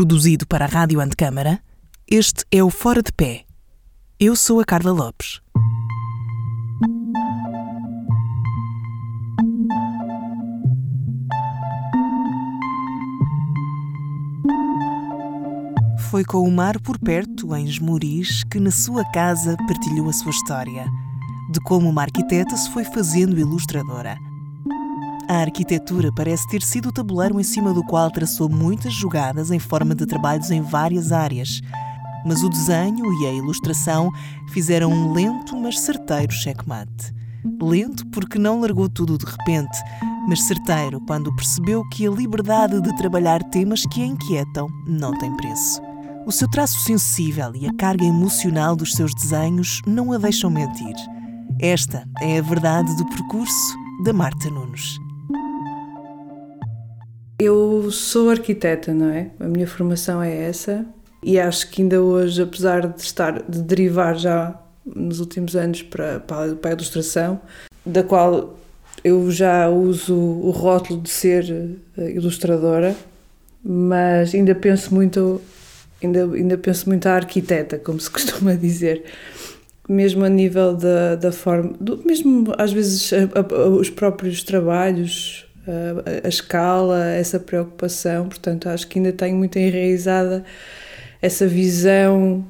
Produzido para a Rádio Antecâmara, este é o Fora de Pé. Eu sou a Carla Lopes. Foi com o mar por perto, em Esmoriz, que na sua casa partilhou a sua história, de como uma arquiteta se foi fazendo ilustradora. A arquitetura parece ter sido o tabuleiro em cima do qual traçou muitas jogadas em forma de trabalhos em várias áreas. Mas o desenho e a ilustração fizeram um lento, mas certeiro checkmate. Lento porque não largou tudo de repente, mas certeiro quando percebeu que a liberdade de trabalhar temas que a inquietam não tem preço. O seu traço sensível e a carga emocional dos seus desenhos não a deixam mentir. Esta é a verdade do percurso da Marta Nunes. Eu sou arquiteta, não é? A minha formação é essa e acho que ainda hoje, apesar de estar de derivar já nos últimos anos para, para a ilustração, da qual eu já uso o rótulo de ser eh, ilustradora, mas ainda penso muito ainda, ainda penso muito à arquiteta, como se costuma dizer. Mesmo a nível da, da forma, do, mesmo às vezes a, a, os próprios trabalhos, a, escala, essa preocupação, portanto acho que ainda tenho muito enraizada essa visão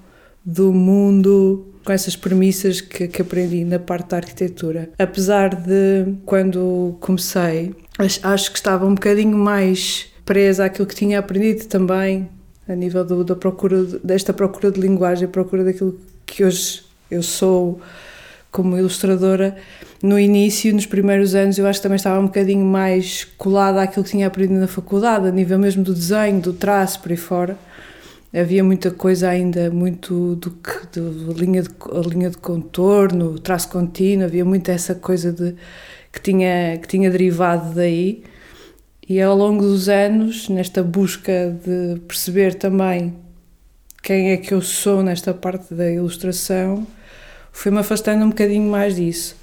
do mundo com essas premissas que, que aprendi na parte da arquitetura. Apesar de, quando comecei, acho, acho que estava um bocadinho mais presa àquilo que tinha aprendido também a nível do, da procura desta procura de linguagem, procura daquilo que hoje eu sou como ilustradora. No início, nos primeiros anos, eu acho que também estava um bocadinho mais colada àquilo que tinha aprendido na faculdade, a nível mesmo do desenho, do traço, por aí fora. Havia muita coisa ainda, muito do que, de, linha, de, a linha de contorno, traço contínuo, havia muito essa coisa de, que, tinha, que tinha derivado daí. E ao longo dos anos, nesta busca de perceber também quem é que eu sou nesta parte da ilustração, fui-me afastando um bocadinho mais disso.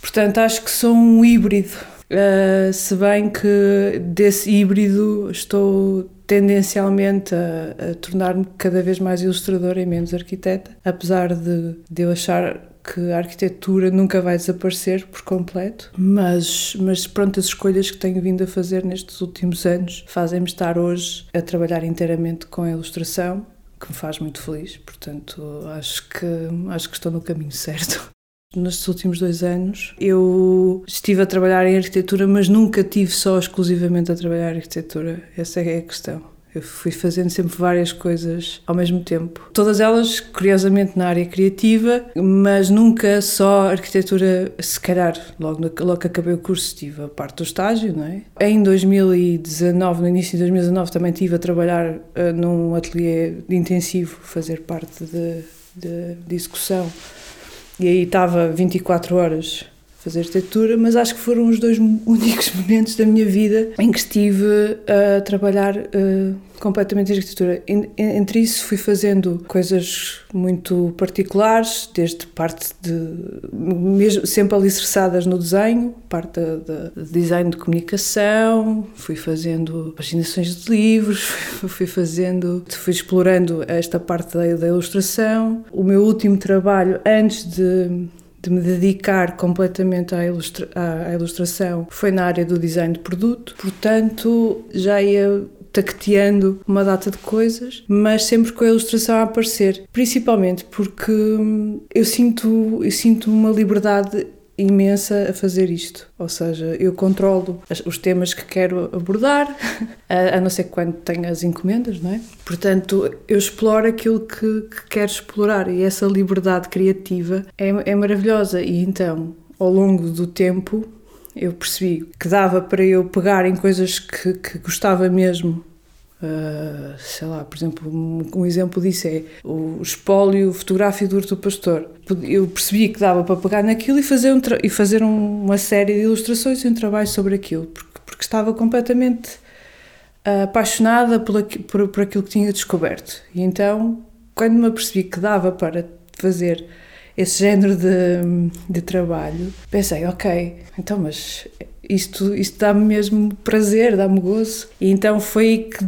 Portanto, acho que sou um híbrido, uh, se bem que desse híbrido estou tendencialmente a, a tornar-me cada vez mais ilustradora e menos arquiteta, apesar de, de eu achar que a arquitetura nunca vai desaparecer por completo, mas, mas pronto, as escolhas que tenho vindo a fazer nestes últimos anos fazem-me estar hoje a trabalhar inteiramente com a ilustração, que me faz muito feliz, portanto acho que, acho que estou no caminho certo. Nestes últimos dois anos eu estive a trabalhar em arquitetura, mas nunca tive só exclusivamente a trabalhar em arquitetura. Essa é a questão. Eu fui fazendo sempre várias coisas ao mesmo tempo. Todas elas, curiosamente, na área criativa, mas nunca só arquitetura, se calhar, logo, logo que acabei o curso, tive a parte do estágio, não é? Em 2019, no início de 2019, também estive a trabalhar uh, num ateliê intensivo, fazer parte de, de, de execução. E aí estava 24 horas fazer arquitetura, mas acho que foram os dois únicos momentos da minha vida em que estive a trabalhar uh, completamente em arquitetura. Entre isso fui fazendo coisas muito particulares, desde parte de mesmo sempre alicerçadas no desenho, parte de, de design de comunicação, fui fazendo paginações de livros, fui fazendo, fui explorando esta parte da, da ilustração. O meu último trabalho antes de de me dedicar completamente à, ilustra à, ilustração foi na área do design de produto, portanto já ia taqueteando uma data de coisas, mas sempre com a ilustração a aparecer, principalmente porque hum, eu sinto, eu sinto uma liberdade imensa a fazer isto. Ou seja, eu controlo os temas que quero abordar, a não ser quando tenho as encomendas, não é? Portanto, eu exploro aquilo que, que quero explorar e essa liberdade criativa é, é maravilhosa. E então, ao longo do tempo, eu percebi que dava para eu pegar em coisas que, que gostava mesmo Uh, sei lá, por exemplo, um, um, exemplo disso é o espólio fotográfico do Horto Pastor. Eu percebi que dava para pegar naquilo e fazer, um e fazer um, uma série de ilustrações e um trabalho sobre aquilo, porque, porque estava completamente uh, apaixonada por, por, por aquilo que tinha descoberto. E então, quando me apercebi que dava para fazer esse género de, de trabalho, pensei, ok, então, mas isto, isto dá-me mesmo prazer, dá-me gozo. E então foi aí que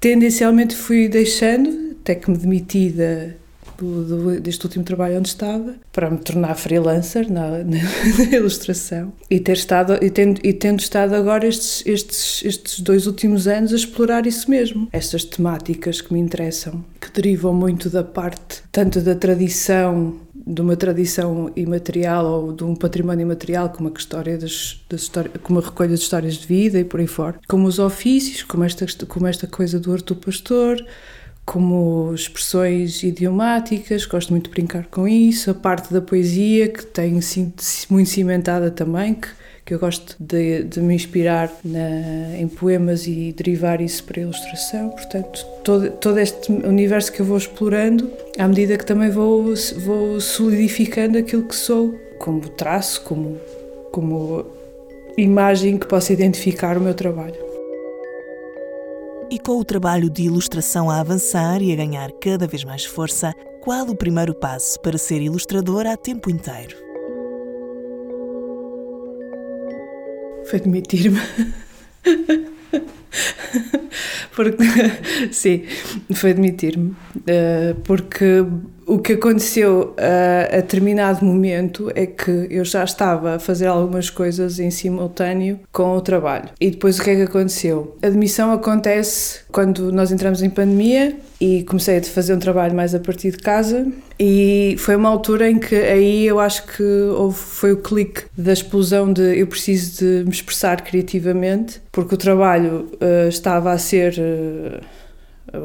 tendencialmente fui deixando, até que me demiti da, do, do, deste último trabalho onde estava, para me tornar freelancer na, na, na ilustração. E ter estado e tendo, e tendo estado agora estes, estes, estes dois últimos anos a explorar isso mesmo, estas temáticas que me interessam, que derivam muito da parte tanto da tradição de uma tradição imaterial ou de um património imaterial, como a história das, das histórias, como a recolha de histórias de vida e por aí fora, como os ofícios, como esta, como esta coisa do Artur Pastor, como expressões idiomáticas, gosto muito de brincar com isso, a parte da poesia que tenho muito cimentada também, que que eu gosto de, de me inspirar na, em poemas e derivar isso para a ilustração. Portanto, todo, todo este universo que eu vou explorando, à medida que também vou, vou solidificando aquilo que sou, como traço, como, como imagem que possa identificar o meu trabalho. E com o trabalho de ilustração a avançar e a ganhar cada vez mais força, qual o primeiro passo para ser ilustradora a tempo inteiro? Foi demitir-me. porque, sim, foi demitir-me. Uh, porque o que aconteceu a, a determinado momento é que eu já estava a fazer algumas coisas em simultâneo com o trabalho. E depois o que é que aconteceu? A demissão acontece quando nós entramos em pandemia e comecei a fazer um trabalho mais a partir de casa. E foi uma altura em que aí eu acho que houve, foi o clique da explosão de eu preciso de me expressar criativamente porque o trabalho uh, estava a ser uh,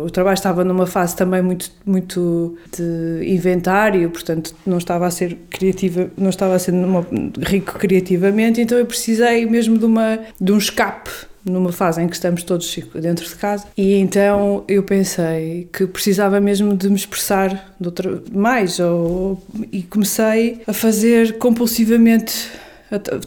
o trabalho estava numa fase também muito muito de inventário, portanto não estava a ser criativa, não estava a ser numa, rico criativamente, então eu precisei mesmo de uma de um escape numa fase em que estamos todos dentro de casa e então eu pensei que precisava mesmo de me expressar de outra, mais ou, e comecei a fazer compulsivamente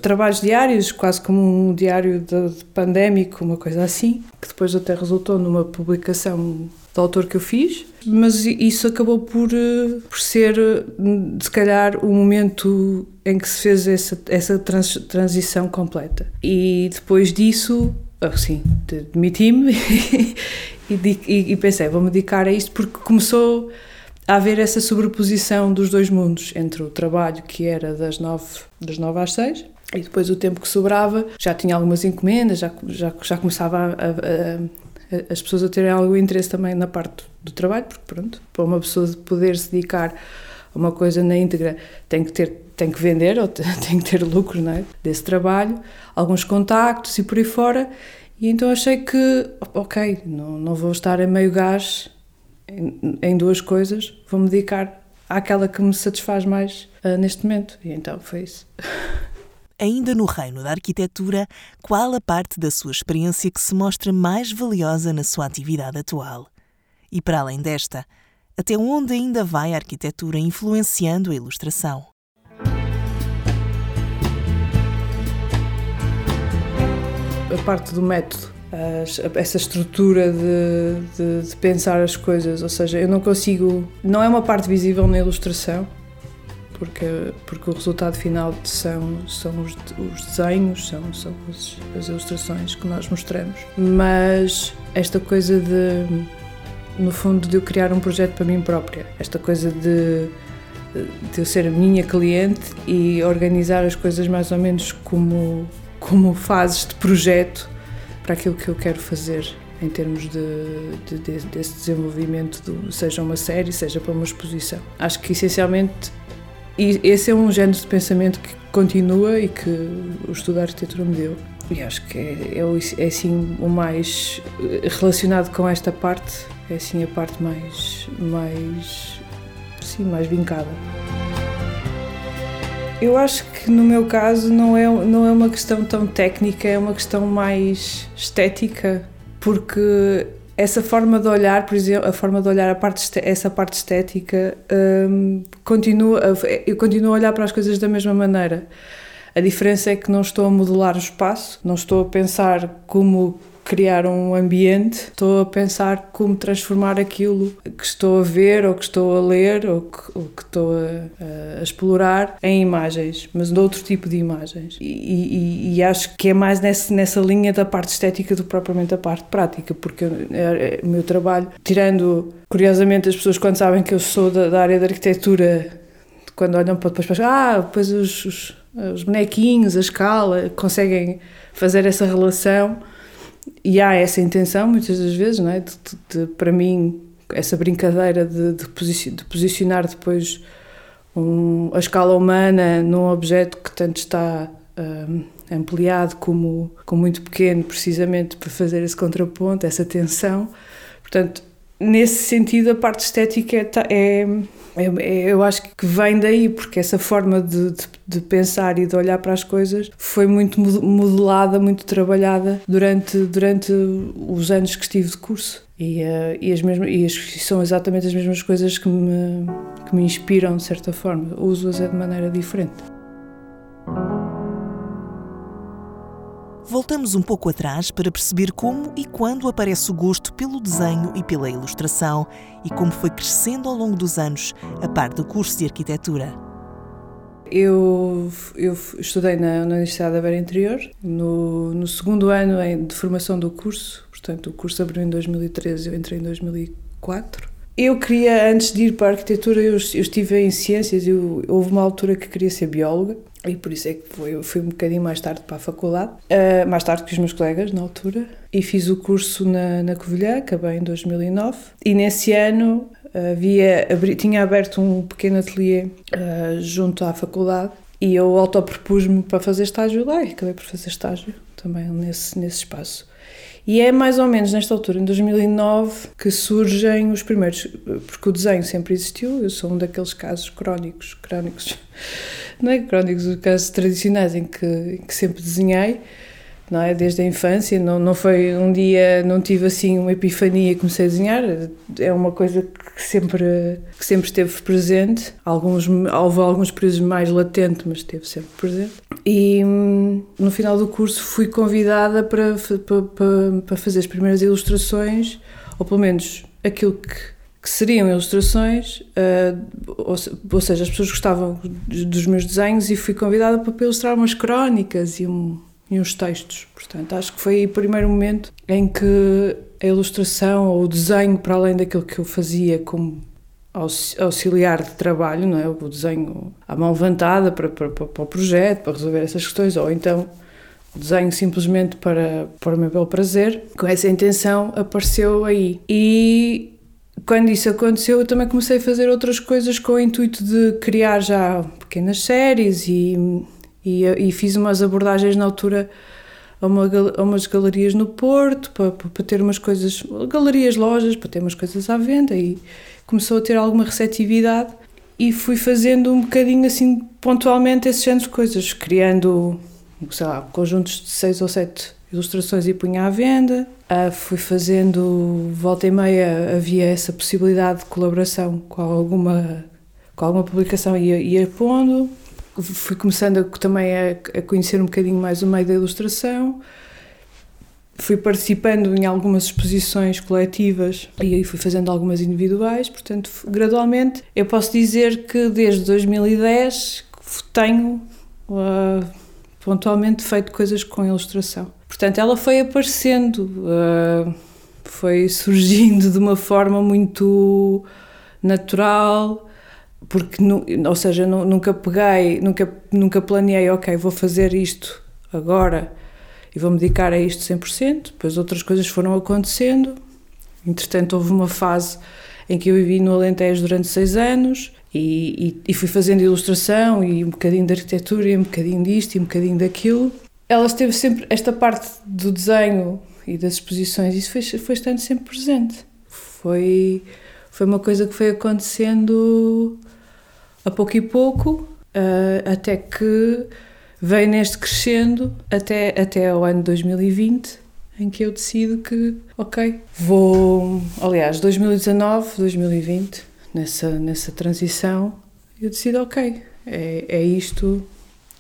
trabalhos diários, quase como um diário de, de pandémico, uma coisa assim, que depois até resultou numa publicação do autor que eu fiz, mas isso acabou por, eh, por ser, se calhar, o momento em que se fez essa, essa trans, transição completa. E depois disso, assim, demiti-me e, e, e pensei, vou-me dedicar a isto porque começou a haver essa sobreposição dos dois mundos, entre o trabalho que era das nove, das nove às seis e depois o tempo que sobrava, já tinha algumas encomendas, já, já, já começava a, a, a, as pessoas a terem algum interesse também na parte do trabalho, porque pronto, para uma pessoa poder se dedicar a uma coisa na íntegra tem que ter tem que vender ou tem que ter lucro não é? desse trabalho, alguns contactos e por aí fora. E então achei que, ok, não, não vou estar a meio gás em, em duas coisas, vou-me dedicar àquela que me satisfaz mais uh, neste momento. E então foi isso. Ainda no reino da arquitetura, qual a parte da sua experiência que se mostra mais valiosa na sua atividade atual? E para além desta, até onde ainda vai a arquitetura influenciando a ilustração? A parte do método essa estrutura de, de, de, pensar as coisas, ou seja, eu não consigo, não é uma parte visível na ilustração, porque, porque o resultado final são, são os, os desenhos, são, são as, as ilustrações que nós mostramos, mas esta coisa de, no fundo, de eu criar um projeto para mim própria, esta coisa de, de eu ser a minha cliente e organizar as coisas mais ou menos como, como fases de projeto para aquilo que eu quero fazer em termos de, de, de, desse desenvolvimento, do, seja uma série, seja para uma exposição. Acho que essencialmente esse é um género de pensamento que continua e que o estudo da arquitetura me deu. E acho que é, é, é assim o mais relacionado com esta parte, é assim a parte mais, mais, sim, mais vincada. Eu acho que no meu caso não é, não é uma questão tão técnica, é uma questão mais estética, porque essa forma de olhar, por exemplo, a forma de olhar a parte, essa parte estética, um, continua, eu continuo a olhar para as coisas da mesma maneira. A diferença é que não estou a modular o espaço, não estou a pensar como criar um ambiente, estou a pensar como transformar aquilo que estou a ver, ou que estou a ler, ou que, ou que estou a, a, explorar em imagens, mas de outro tipo de imagens. E, e, e acho que é mais nessa, nessa linha da parte estética do que propriamente a parte prática, porque é, é, o meu trabalho, tirando, curiosamente, as pessoas quando sabem que eu sou da, da área da arquitetura, quando olham para depois pensam, ah, depois os, os, os bonequinhos, a escala, conseguem fazer essa relação e há essa intenção muitas das vezes, não é? De, de, de para mim, essa brincadeira de, posicionar depois um, a escala humana num objeto que tanto está um, ampliado como, como muito pequeno, precisamente para fazer esse contraponto, essa tensão. Portanto, nesse sentido, a parte estética é, é eu acho que vem daí, porque essa forma de, de, de, pensar e de olhar para as coisas foi muito modelada, muito trabalhada durante, durante os anos que estive de curso. E, uh, e, as mesmas, e as, são exatamente as mesmas coisas que me, que me inspiram, de certa forma. Uso-as é de maneira diferente. Voltamos um pouco atrás para perceber como e quando aparece o gosto pelo desenho e pela ilustração e como foi crescendo ao longo dos anos a par do curso de arquitetura. Eu, eu estudei na, na Universidade da Beira Interior, no, no segundo ano de formação do curso, portanto, o curso abriu em 2013, eu entrei em 2004. Eu queria, antes de ir para a arquitetura, eu, eu estive em ciências e houve uma altura que queria ser bióloga e por isso é que eu fui um bocadinho mais tarde para a faculdade, uh, mais tarde que os meus colegas na altura, e fiz o curso na, na Covilhã, acabei em 2009, e nesse ano havia, tinha aberto um pequeno ateliê uh, junto à faculdade. E eu autopropus-me para fazer estágio lá e acabei por fazer estágio também nesse, nesse espaço. E é mais ou menos nesta altura, em 2009, que surgem os primeiros, porque o desenho sempre existiu, eu sou um daqueles casos crónicos, crónicos, não é crónicos, os casos tradicionais em que, em que sempre desenhei, não é? Desde a infância, não, não foi um dia, não tive assim uma epifania e comecei a desenhar, é uma coisa que sempre, que sempre esteve presente, alguns, houve alguns períodos mais latente, mas esteve sempre presente. E hum, no final do curso fui convidada para, para, para, para fazer as primeiras ilustrações, ou pelo menos aquilo que que seriam ilustrações, ou, ou, seja, as pessoas gostavam dos meus desenhos e fui convidada para ilustrar umas crónicas e um, e uns textos. Portanto, acho que foi o primeiro momento em que a ilustração ou o desenho, para além daquilo que eu fazia como auxiliar de trabalho, não é? o desenho à mão levantada para, para, para o projeto, para resolver essas questões, ou então desenho simplesmente para, para o meu belo prazer, com essa intenção apareceu aí. E quando isso aconteceu, eu também comecei a fazer outras coisas com o intuito de criar já pequenas séries e e, e fiz umas abordagens na altura a, uma, a umas galerias no Porto para, para ter umas coisas, galerias, lojas, para ter umas coisas à venda e começou a ter alguma receptividade e fui fazendo um bocadinho assim pontualmente esses géneros de coisas, criando, sei lá, conjuntos de seis ou sete ilustrações e punha à venda. Uh, fui fazendo, volta e meia, havia essa possibilidade de colaboração com alguma, com alguma publicação e ia, ia pondo fui começando a, também a, a, conhecer um bocadinho mais o meio da ilustração. Fui participando em algumas exposições coletivas e aí fui fazendo algumas individuais, portanto, gradualmente, eu posso dizer que desde 2010 tenho uh, pontualmente feito coisas com ilustração. Portanto, ela foi aparecendo, uh, foi surgindo de uma forma muito natural, porque ou seja nunca peguei nunca nunca planeei ok vou fazer isto agora e vou me dedicar a isto 100% depois outras coisas foram acontecendo. Entretanto houve uma fase em que eu vivi no Alentejo durante seis anos e, e, e fui fazendo ilustração e um bocadinho de arquitetura e um bocadinho disto e um bocadinho daquilo. Ela esteve sempre esta parte do desenho e das exposições isso foi foi estando sempre presente. Foi foi uma coisa que foi acontecendo a pouco e pouco, uh, até que veio neste crescendo até, até o ano 2020, em que eu decido que, ok, vou. Aliás, 2019, 2020, nessa, nessa transição, eu decido, ok, é, é isto,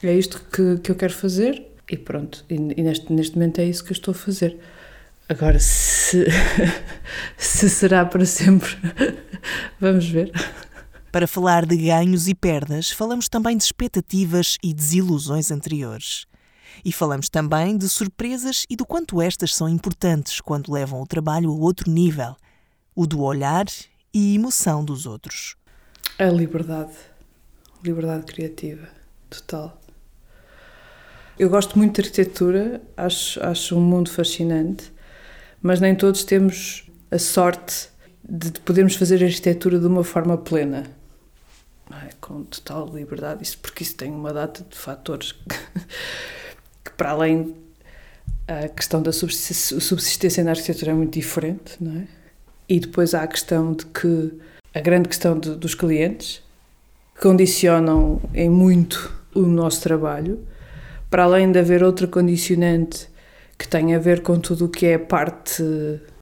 é isto que, que eu quero fazer e pronto, e, e neste, neste momento é isso que eu estou a fazer. Agora, se, se será para sempre, vamos ver. Para falar de ganhos e perdas, falamos também de expectativas e desilusões anteriores. E falamos também de surpresas e do quanto estas são importantes quando levam o trabalho a outro nível o do olhar e emoção dos outros. A liberdade. Liberdade criativa. Total. Eu gosto muito de arquitetura, acho, acho um mundo fascinante, mas nem todos temos a sorte de podermos fazer arquitetura de uma forma plena. É, com total liberdade, isso porque isso tem uma data de fatores que, que para além a questão da subsistência na arquitetura é muito diferente, não é? E depois há a questão de que a grande questão de, dos clientes condicionam em muito o nosso trabalho, para além de haver outra condicionante que tem a ver com tudo o que é parte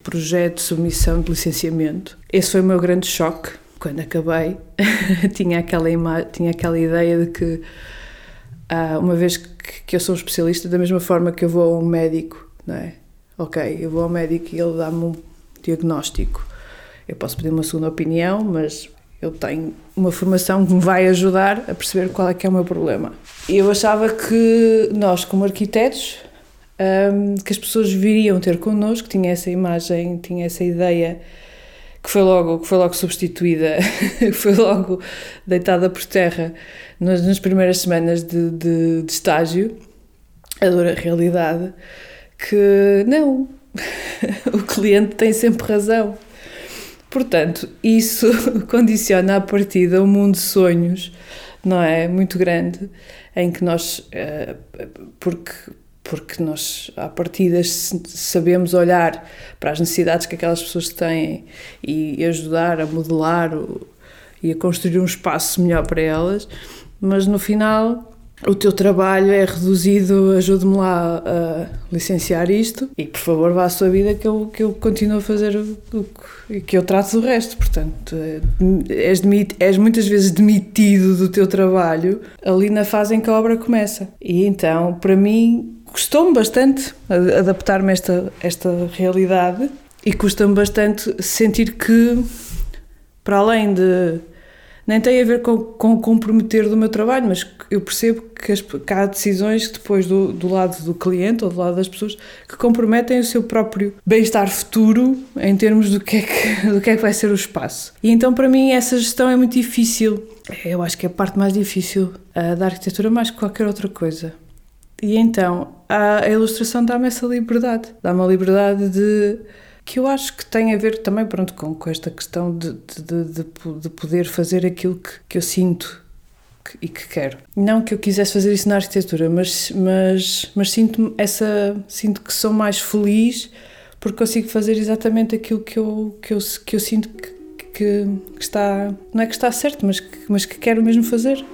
projeto, submissão de licenciamento. Esse foi o meu grande choque quando acabei. tinha aquela tinha aquela ideia de que ah, uma vez que, que eu sou um especialista, da mesma forma que eu vou a um médico, não é? Ok, eu vou ao médico e ele dá-me um diagnóstico. Eu posso pedir uma segunda opinião, mas eu tenho uma formação que me vai ajudar a perceber qual é que é o meu problema. Eu achava que nós, como arquitetos, um, que as pessoas viriam ter connosco, tinha essa imagem, tinha essa ideia que foi logo, que foi logo substituída, que foi logo deitada por terra nas, nas primeiras semanas de, de, de estágio, a dura realidade, que não, o cliente tem sempre razão. Portanto, isso condiciona a partida um mundo de sonhos, não é? Muito grande, em que nós, eh, porque, porque nós, à partida, sabemos olhar para as necessidades que aquelas pessoas têm e ajudar a modelar e a construir um espaço melhor para elas, mas no final o teu trabalho é reduzido, ajude-me lá a licenciar isto e por favor vá à sua vida que eu, que eu continuo a fazer o, o que eu trato do resto. Portanto, é, és, és muitas vezes demitido do teu trabalho ali na fase em que a obra começa. E então, para mim, custou-me bastante adaptar-me a esta, esta realidade e custa-me bastante sentir que, para além de nem tem a ver com, com comprometer do meu trabalho, mas eu percebo que, as, que há decisões depois do, do lado do cliente ou do lado das pessoas que comprometem o seu próprio bem-estar futuro em termos do que, é que, do que é que vai ser o espaço. E então para mim essa gestão é muito difícil. Eu acho que é a parte mais difícil da arquitetura mais que qualquer outra coisa. E então a, a ilustração dá-me essa liberdade, dá-me a liberdade de que eu acho que tem a ver também pronto, com, com esta questão de, de, de, de poder fazer aquilo que, que eu sinto que, e que quero. Não que eu quisesse fazer isso na arquitetura, mas, mas, mas sinto, essa, sinto que sou mais feliz porque consigo fazer exatamente aquilo que eu, que eu, que eu sinto que, que, que está. Não é que está certo, mas que, mas que quero mesmo fazer.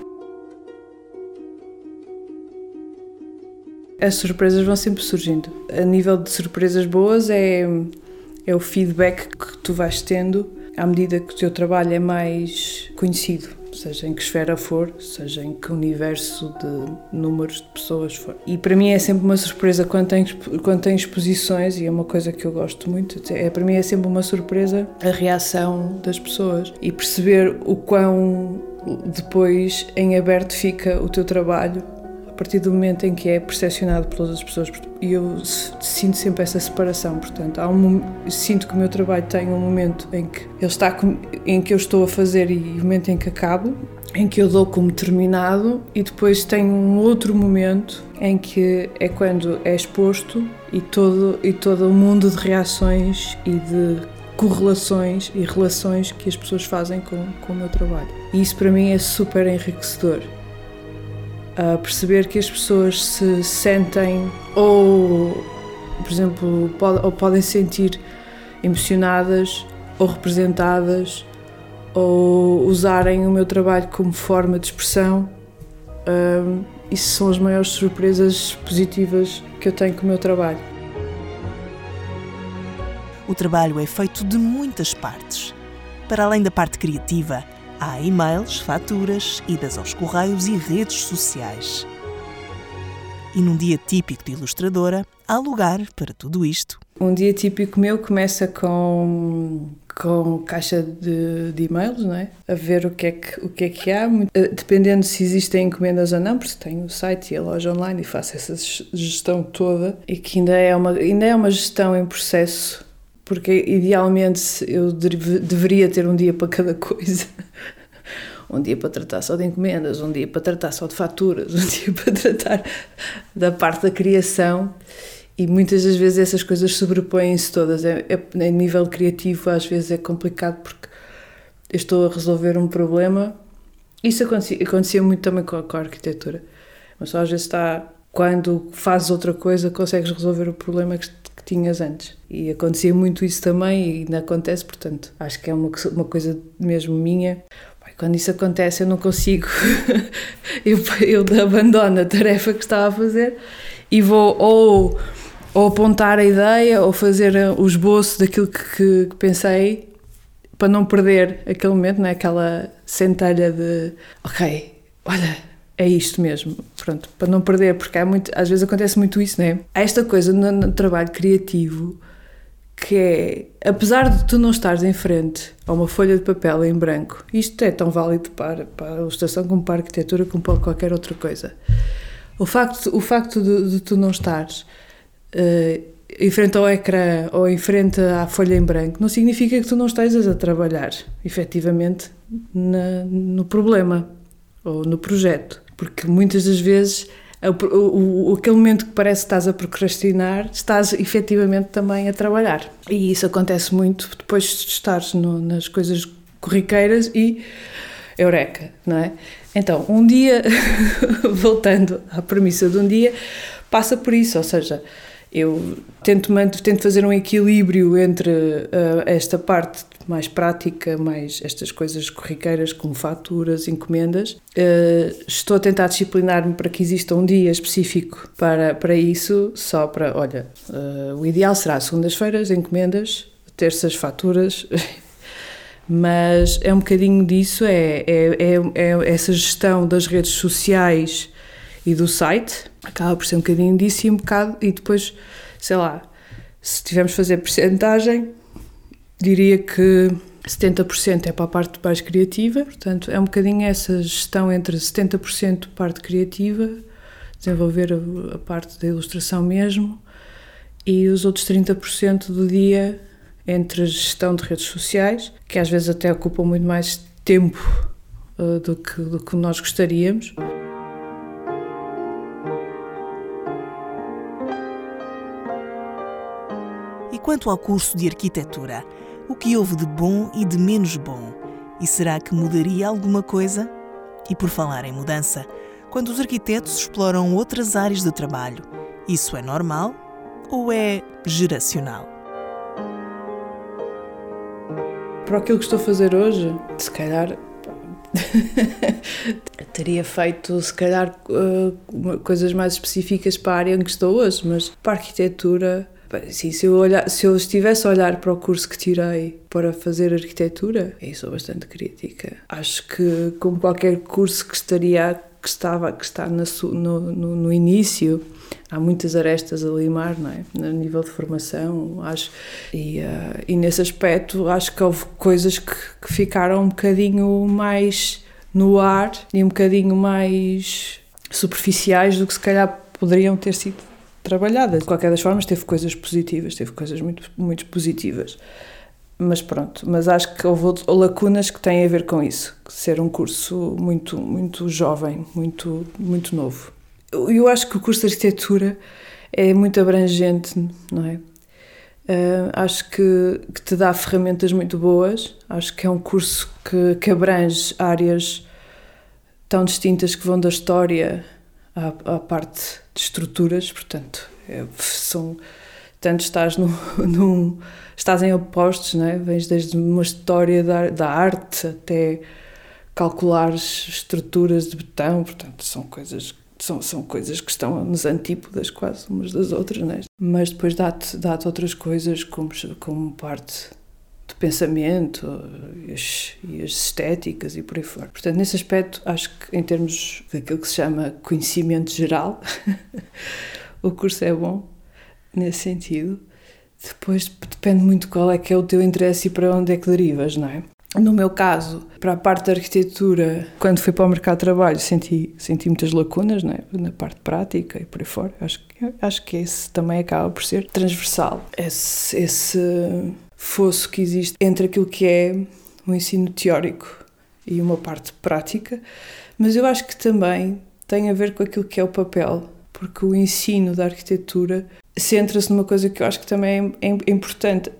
As surpresas vão sempre surgindo. A nível de surpresas boas é é o feedback que tu vais tendo à medida que o teu trabalho é mais conhecido, seja em que esfera for, seja em que universo de números de pessoas for. E para mim é sempre uma surpresa quando tem, quando tem exposições, e é uma coisa que eu gosto muito, é, para mim é sempre uma surpresa a reação das pessoas e perceber o quão depois em aberto fica o teu trabalho partir do momento em que é percepcionado pelas outras pessoas. E eu sinto sempre essa separação, portanto, há um, sinto que o meu trabalho tem um momento em que ele está em que eu estou a fazer e o momento em que acabo, em que eu dou como terminado e depois tem um outro momento em que é quando é exposto e todo e todo o mundo de reações e de correlações e relações que as pessoas fazem com, com o meu trabalho. E isso para mim é super enriquecedor a perceber que as pessoas se sentem ou, por exemplo, pode, ou podem sentir emocionadas ou representadas ou usarem o meu trabalho como forma de expressão. Um, isso são as maiores surpresas positivas que eu tenho com o meu trabalho. O trabalho é feito de muitas partes. Para além da parte criativa, Há e-mails, faturas, idas aos correios e redes sociais. E num dia típico de ilustradora, há lugar para tudo isto. Um dia típico meu começa com com caixa de, de e-mails, não é? A ver o que é que, o que, é que há, eh, dependendo se existem encomendas ou não, porque tenho o site e a loja online e faço essa gestão toda e que ainda é uma, ainda é uma gestão em processo, porque idealmente eu deveria ter um dia para cada coisa. Um dia para tratar só de encomendas, um dia para tratar só de faturas, um dia para tratar da parte da criação e muitas das vezes essas coisas sobrepõem-se todas. É, é, a nível criativo, às vezes é complicado porque eu estou a resolver um problema. Isso acontecia, acontecia muito também com a, com a arquitetura. Mas só às vezes está. Quando fazes outra coisa, consegues resolver o problema que, que tinhas antes. E acontecia muito isso também e ainda acontece, portanto, acho que é uma, uma coisa mesmo minha. Quando isso acontece, eu não consigo. eu, eu abandono a tarefa que estava a fazer e vou ou ou apontar a ideia ou fazer o esboço daquilo que, que pensei para não perder aquele momento, não é? aquela centelha de ok, olha, é isto mesmo, pronto, para não perder, porque há muito, às vezes acontece muito isso, não é? Há esta coisa no, no trabalho criativo que é, apesar de tu não estares em frente a uma folha de papel em branco, isto é tão válido para, para a ilustração como para a arquitetura, como para qualquer outra coisa. O facto, o facto de, de tu não estares uh, em frente ao ecrã ou em frente à folha em branco, não significa que tu não estejas a trabalhar efetivamente na, no problema ou no projeto. Porque muitas das vezes o, o, aquele momento que parece que estás a procrastinar, estás efetivamente também a trabalhar. E isso acontece muito depois de estares no, nas coisas corriqueiras e eureka, não é? Então, um dia, voltando à premissa de um dia, passa por isso, ou seja, eu tento, tento fazer um equilíbrio entre uh, esta parte mais prática, mais estas coisas corriqueiras como faturas, encomendas. Uh, estou a tentar disciplinar-me para que exista um dia específico para, para isso, só para, olha, uh, o ideal será segundas-feiras, encomendas, terças, faturas. Mas é um bocadinho disso, é, é, é, é essa gestão das redes sociais e do site, acaba por ser um bocadinho disso e um bocado, e depois, sei lá, se tivermos fazer percentagem, diria que 70% é para a parte mais criativa, portanto é um bocadinho essa gestão entre 70% parte criativa, desenvolver a, parte da ilustração mesmo, e os outros 30% do dia entre a gestão de redes sociais, que às vezes até ocupam muito mais tempo uh, do, que, do que nós gostaríamos. quanto ao curso de arquitetura, o que houve de bom e de menos bom? E será que mudaria alguma coisa? E por falar em mudança, quando os arquitetos exploram outras áreas de trabalho, isso é normal ou é geracional? Para aquilo que estou a fazer hoje, se calhar teria feito, se calhar, uh, coisas mais específicas para a área em que estou hoje, mas para a arquitetura Sim, se eu, olhar, se eu estivesse a olhar para o curso que tirei para fazer arquitetura, aí sou bastante crítica. Acho que, como qualquer curso que estaria que estava que está no, no, no início há muitas arestas a limar não é no nível de formação acho e, uh, e nesse aspecto acho que houve coisas que, que ficaram um bocadinho mais no ar e um bocadinho mais superficiais do que se calhar poderiam ter sido trabalhada. De qualquer das formas, teve coisas positivas, teve coisas muito, muito positivas. Mas pronto, mas acho que houve lacunas que têm a ver com isso, ser um curso muito, muito jovem, muito, muito novo. Eu acho que o curso de arquitetura é muito abrangente, não é? Uh, acho que, que, te dá ferramentas muito boas. Acho que é um curso que, que abrange áreas tão distintas que vão da história à, à parte de estruturas, portanto, é, são tanto estás num, estás em opostos, não é? Vens desde uma história da, da arte até calcular estruturas de betão, portanto, são coisas são, são coisas que estão nos antípodas quase umas das outras, não é? Mas depois dá-te dá outras coisas como, como parte do pensamento e as, e as, estéticas e por aí fora. Portanto, nesse aspecto, acho que em termos daquilo que se chama conhecimento geral, o curso é bom nesse sentido. Depois depende muito qual é que é o teu interesse e para onde é que derivas, não é? No meu caso, para a parte da arquitetura, quando fui para o mercado de trabalho, senti, senti muitas lacunas é? na parte prática e por aí fora. Acho, acho que esse também acaba por ser transversal. Esse, esse fosso que existe entre aquilo que é o ensino teórico e uma parte prática, mas eu acho que também tem a ver com aquilo que é o papel, porque o ensino da arquitetura centra-se numa coisa que eu acho que também é, é importante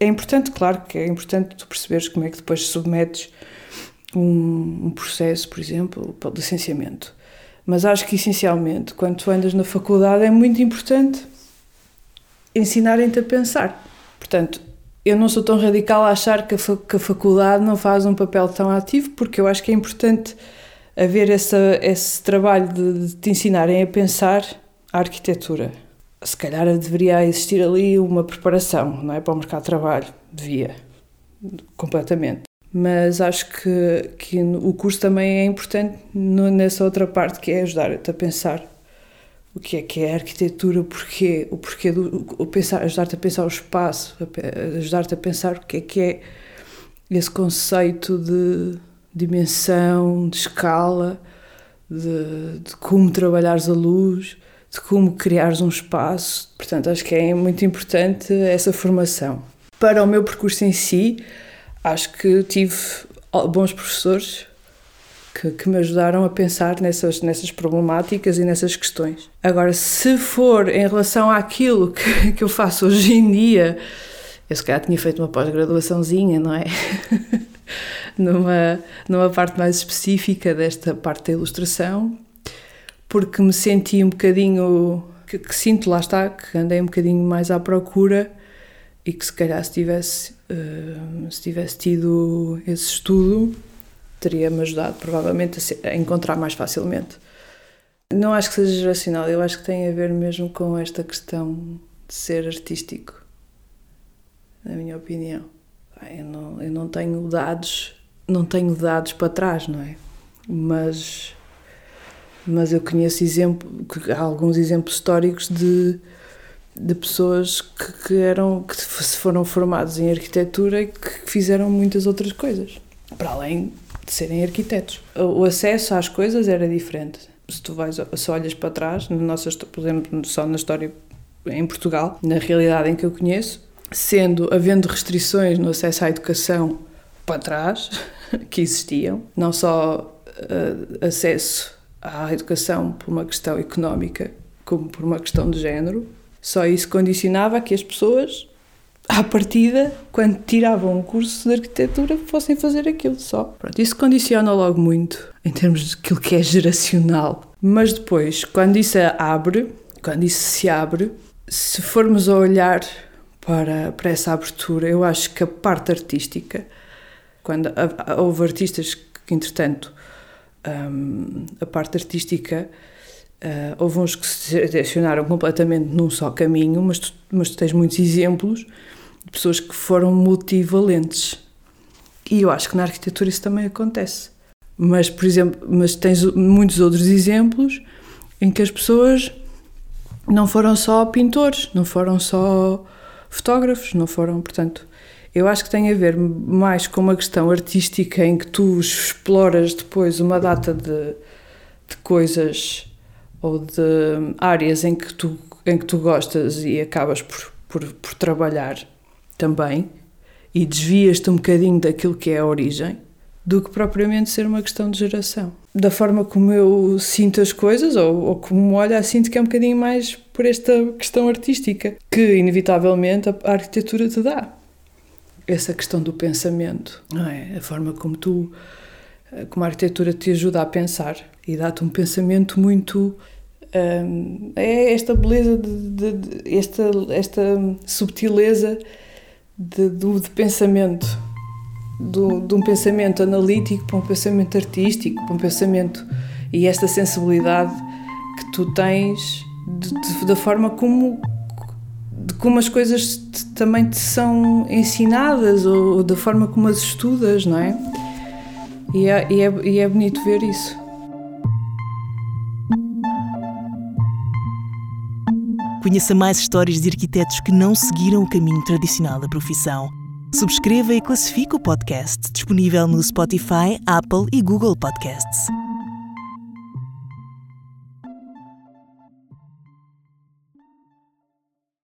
é importante, claro que é importante tu perceberes como é que depois submetes um, um processo, por exemplo, para o licenciamento. Mas acho que essencialmente, quando tu andas na faculdade, é muito importante ensinarem-te a pensar. Portanto, eu não sou tão radical a achar que a, que a, faculdade não faz um papel tão ativo, porque eu acho que é importante haver essa, esse trabalho de, de te ensinarem a pensar a arquitetura se calhar deveria existir ali uma preparação, não é? Para o mercado de trabalho. Devia. Completamente. Mas acho que, que o curso também é importante nessa outra parte que é ajudar-te a pensar o que é que é a arquitetura, o porquê, o porquê do o pensar, ajudar-te a pensar o espaço, ajudar-te a pensar o que é que é esse conceito de dimensão, de escala, de, de como trabalhares a luz de como criares um espaço. Portanto, acho que é muito importante essa formação. Para o meu percurso em si, acho que tive bons professores que, que, me ajudaram a pensar nessas, nessas problemáticas e nessas questões. Agora, se for em relação àquilo que, que eu faço hoje em dia, eu se calhar tinha feito uma pós-graduaçãozinha, não é? numa, numa parte mais específica desta parte da ilustração, porque me senti um bocadinho. Que, que, sinto, lá está, que andei um bocadinho mais à procura e que se calhar se tivesse, uh, se tivesse tido esse estudo teria-me ajudado provavelmente a, a, encontrar mais facilmente. Não acho que seja geracional, eu acho que tem a ver mesmo com esta questão de ser artístico, na minha opinião. Eu não, eu não tenho dados, não tenho dados para trás, não é? Mas mas eu conheço exemplo, alguns exemplos históricos de, de pessoas que, que, eram que se foram formados em arquitetura e que fizeram muitas outras coisas, para além de serem arquitetos. O acesso às coisas era diferente. Se tu vais, se olhas para trás, na nossa, por exemplo, só na história em Portugal, na realidade em que eu conheço, sendo havendo restrições no acesso à educação para trás que existiam, não só uh, acesso à educação por uma questão económica como por uma questão de género. Só isso condicionava que as pessoas, à partida, quando tiravam um curso de arquitetura, fossem fazer aquilo só. Pronto, isso condiciona logo muito em termos daquilo que é geracional. Mas depois, quando isso abre, quando isso se abre, se formos a olhar para, para essa abertura, eu acho que a parte artística, quando houve artistas que, entretanto, um, a parte artística, uh, houve uns que se direcionaram completamente num só caminho, mas tu, mas tu tens muitos exemplos de pessoas que foram multivalentes. E eu acho que na arquitetura isso também acontece. Mas, por exemplo, mas tens muitos outros exemplos em que as pessoas não foram só pintores, não foram só fotógrafos, não foram, portanto, eu acho que tem a ver mais com uma questão artística em que tu exploras depois uma data de, de coisas ou de áreas em que tu, em que tu gostas e acabas por, por, por trabalhar também e desvias-te um bocadinho daquilo que é a origem do que propriamente ser uma questão de geração. Da forma como eu sinto as coisas, ou, ou como olho, sinto que é um bocadinho mais por esta questão artística, que inevitavelmente a, arquitetura te dá essa questão do pensamento, é? A forma como tu, como a arquitetura te ajuda a pensar e dá-te um pensamento muito. Hum, é esta beleza, de, de, de, esta, esta subtileza de, de, de pensamento, do, de um pensamento analítico para um pensamento artístico, para um pensamento. e esta sensibilidade que tu tens da forma como de como as coisas te, também te são ensinadas ou, ou, da forma como as estudas, não é? E é, e é, e é bonito ver isso. Conheça mais histórias de arquitetos que não seguiram o caminho tradicional da profissão. Subscreva e classifique o podcast, disponível no Spotify, Apple e Google Podcasts.